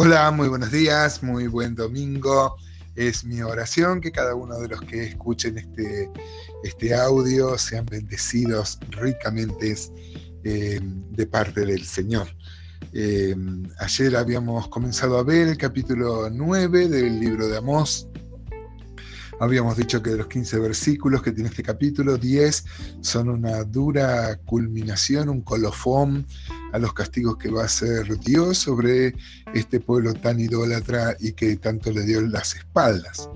Hola, muy buenos días, muy buen domingo. Es mi oración que cada uno de los que escuchen este, este audio sean bendecidos ricamente eh, de parte del Señor. Eh, ayer habíamos comenzado a ver el capítulo 9 del libro de Amós. Habíamos dicho que de los 15 versículos que tiene este capítulo, 10 son una dura culminación, un colofón a los castigos que va a hacer Dios sobre este pueblo tan idólatra y que tanto le dio las espaldas.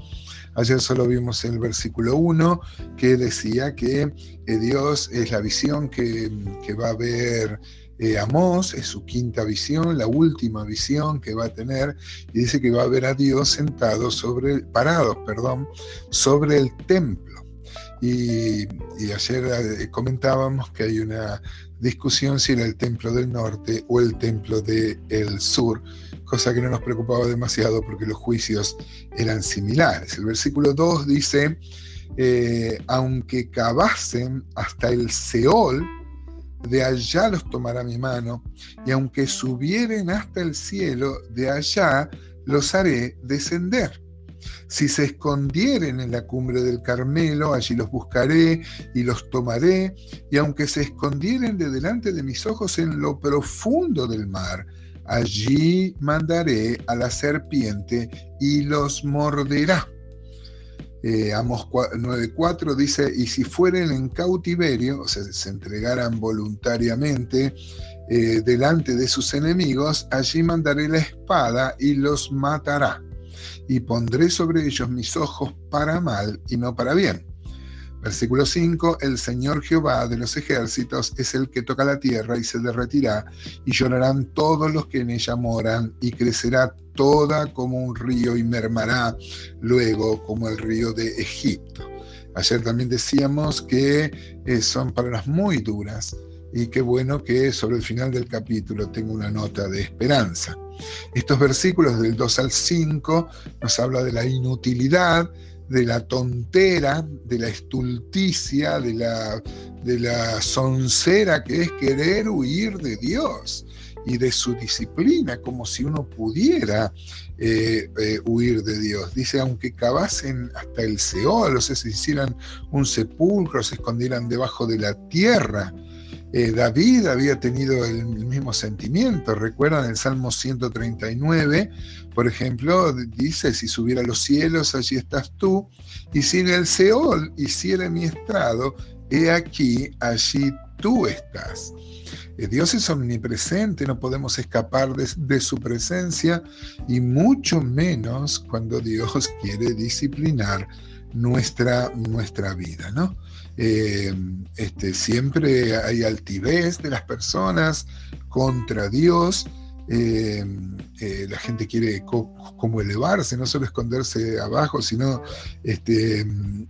Ayer solo vimos el versículo 1 que decía que eh, Dios es la visión que, va a ver eh, Amós, es su quinta visión, la última visión que va a tener, y dice que va a ver a Dios sentado sobre, parado, perdón, sobre el templo. Y, ayer eh, comentábamos que hay una discusión si era el templo del norte o el templo del sur, cosa que no nos preocupaba demasiado porque los juicios eran similares. El versículo 2 dice, eh, aunque cavasen hasta el Seol, de allá los tomará mi mano, y aunque subieren hasta el cielo, de allá los haré descender. Si se escondieren en la cumbre del Carmelo, allí los buscaré y los tomaré, y aunque se escondieren de delante de mis ojos en lo profundo del mar, allí mandaré a la serpiente y los morderá. Eh, Amos 9.4 dice, y si fueren en cautiverio, o sea, se entregaran voluntariamente eh, delante de sus enemigos, allí mandaré la espada y los matará y pondré sobre ellos mis ojos para mal y no para bien. Versículo 5, el Señor Jehová de los ejércitos es el que toca la tierra y se derretirá, y llorarán todos los que en ella moran, y crecerá toda como un río y mermará luego como el río de Egipto. Ayer también decíamos que eh, son palabras muy duras, y qué bueno que sobre el final del capítulo tengo una nota de esperanza. Estos versículos del 2 al 5 nos habla de la inutilidad, de la tontera, de la estulticia, de la, de la soncera que es querer huir de Dios y de su disciplina, como si uno pudiera eh, eh, huir de Dios. Dice, aunque cavasen hasta el Seol, o sea, se hicieran un sepulcro, se escondieran debajo de la tierra, eh, David había tenido el, mismo sentimiento. Recuerdan el Salmo 139, por ejemplo, dice, si subiera a los cielos, allí estás tú, y si en el Seol hiciera mi estrado, he aquí, allí tú estás. Eh, Dios es omnipresente, no podemos escapar de, su presencia y mucho menos cuando Dios quiere disciplinar nuestra, nuestra vida, ¿no? Eh, este, siempre hay altivez de las personas contra Dios. Eh, eh, la gente quiere como elevarse, no solo esconderse abajo, sino este,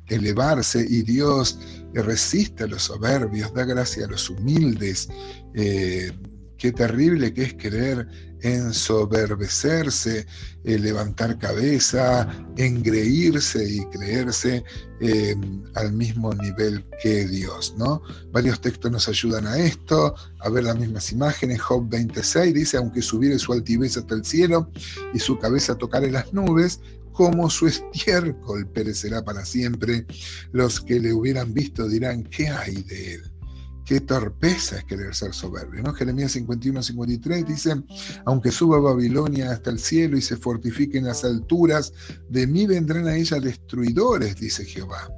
elevarse y Dios resiste a los soberbios, da gracia a los humildes. Qué terrible que es querer ensoberbecerse, eh, levantar cabeza, engreírse y creerse eh, al mismo nivel que Dios. ¿no? Varios textos nos ayudan a esto, a ver las mismas imágenes. Job 26 dice, aunque subiere su altivez hasta el cielo y su cabeza tocare las nubes, como su estiércol perecerá para siempre. Los que le hubieran visto dirán, ¿qué hay de él? Qué torpeza es querer ser soberbio. ¿no? Jeremías 51, 53 dice, aunque suba Babilonia hasta el cielo y se fortifique en las alturas, de mí vendrán a ella destruidores, dice Jehová.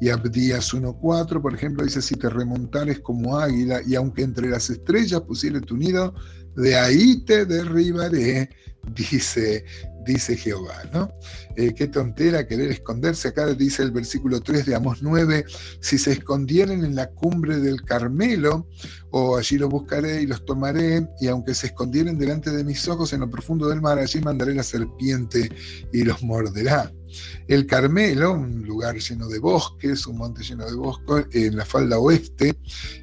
Y Abdías 1.4, por ejemplo, dice, si te remontares como águila, y aunque entre las estrellas pusiere tu nido, de ahí te derribaré, dice dice Jehová, ¿no? Eh, qué tontera querer esconderse. Acá dice el versículo 3 de Amos 9, si se escondieren en la cumbre del Carmelo, o allí los buscaré y los tomaré, y aunque se escondieren delante de mis ojos en lo profundo del mar, allí mandaré la serpiente y los morderá. El Carmelo, un lugar lleno de bosques, un monte lleno de bosques, en la falda oeste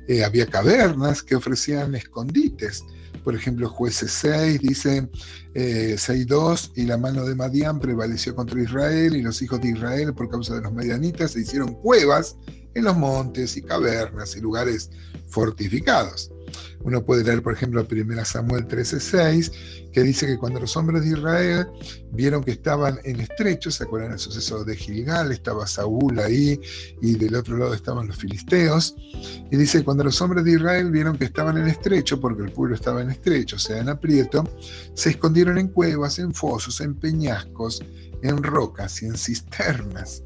eh, había cavernas que ofrecían escondites por ejemplo, jueces 6 dice eh, 6.2, y la mano de Madián prevaleció contra Israel, y los hijos de Israel, por causa de los medianitas, se hicieron cuevas en los montes y cavernas y lugares fortificados. Uno puede leer, por ejemplo, 1 Samuel 13:6, que dice que cuando los hombres de Israel vieron que estaban en estrecho, ¿se acuerdan del suceso de Gilgal? Estaba Saúl ahí y del otro lado estaban los filisteos. Y dice, cuando los hombres de Israel vieron que estaban en estrecho, porque el pueblo estaba en estrecho, o sea, en aprieto, se escondieron en cuevas, en fosos, en peñascos, en rocas y en cisternas.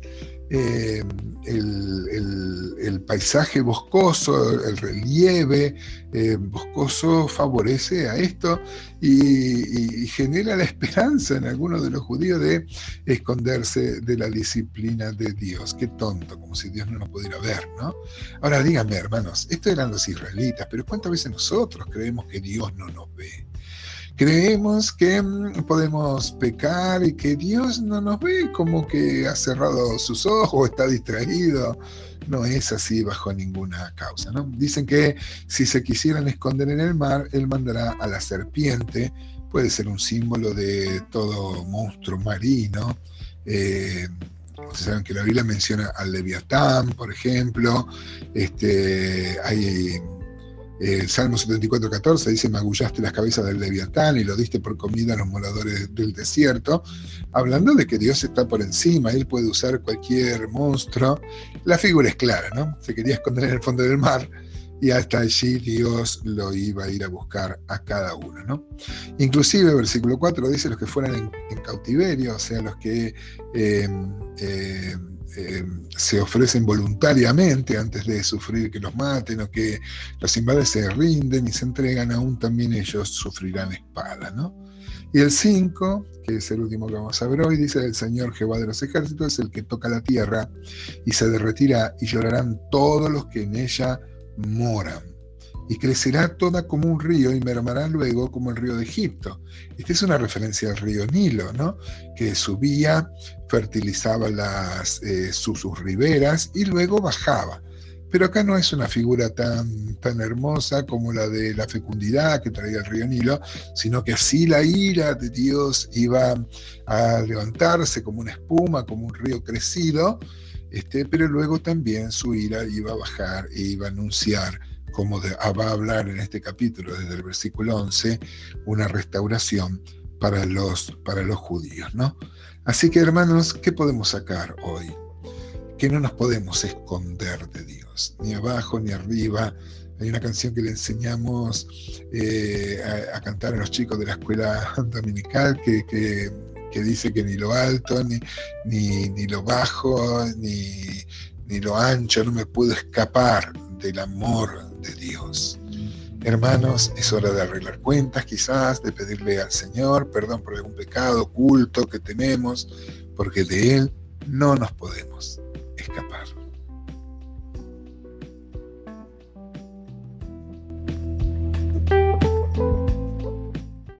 Eh, el, paisaje boscoso, el relieve eh, boscoso favorece a esto y, genera la esperanza en algunos de los judíos de esconderse de la disciplina de Dios. Qué tonto, como si Dios no nos pudiera ver, ¿no? Ahora díganme, hermanos, estos eran los israelitas, pero ¿cuántas veces nosotros creemos que Dios no nos ve? Creemos que mm, podemos pecar y que Dios no nos ve como que ha cerrado sus ojos o está distraído. No es así bajo ninguna causa. ¿no? Dicen que si se quisieran esconder en el mar, Él mandará a la serpiente. Puede ser un símbolo de todo monstruo marino. Eh, Ustedes saben que la Biblia menciona al Leviatán, por ejemplo. Este, hay el Salmo 74, 14 dice, magullaste las cabezas del leviatán y lo diste por comida a los moradores del desierto, hablando de que Dios está por encima, Él puede usar cualquier monstruo. La figura es clara, ¿no? Se quería esconder en el fondo del mar y hasta allí Dios lo iba a ir a buscar a cada uno, ¿no? Inclusive, versículo 4 dice los que fueran en, cautiverio, o sea, los que... Eh, eh, eh, se ofrecen voluntariamente antes de sufrir que los maten o que los invades se rinden y se entregan, aún también ellos sufrirán espada, ¿no? Y el 5, que es el último que vamos a ver hoy, dice el Señor Jehová de los ejércitos, es el que toca la tierra y se derretirá y llorarán todos los que en ella moran y crecerá toda como un río y mermará luego como el río de Egipto. Esta es una referencia al río Nilo, ¿no? que subía, fertilizaba las, eh, sus, riberas y luego bajaba. Pero acá no es una figura tan, tan hermosa como la de la fecundidad que traía el río Nilo, sino que así la ira de Dios iba a levantarse como una espuma, como un río crecido, este, pero luego también su ira iba a bajar e iba a anunciar como ah, va a hablar en este capítulo desde el versículo 11, una restauración para los, para los judíos. ¿no? Así que hermanos, ¿qué podemos sacar hoy? Que no nos podemos esconder de Dios, ni abajo ni arriba. Hay una canción que le enseñamos eh, a, cantar a los chicos de la escuela dominical que, que, dice que ni lo alto, ni, ni, ni lo bajo, ni, ni lo ancho, no me puedo escapar del amor de Dios. Hermanos, es hora de arreglar cuentas quizás, de pedirle al Señor perdón por algún pecado oculto que tenemos, porque de Él no nos podemos escapar.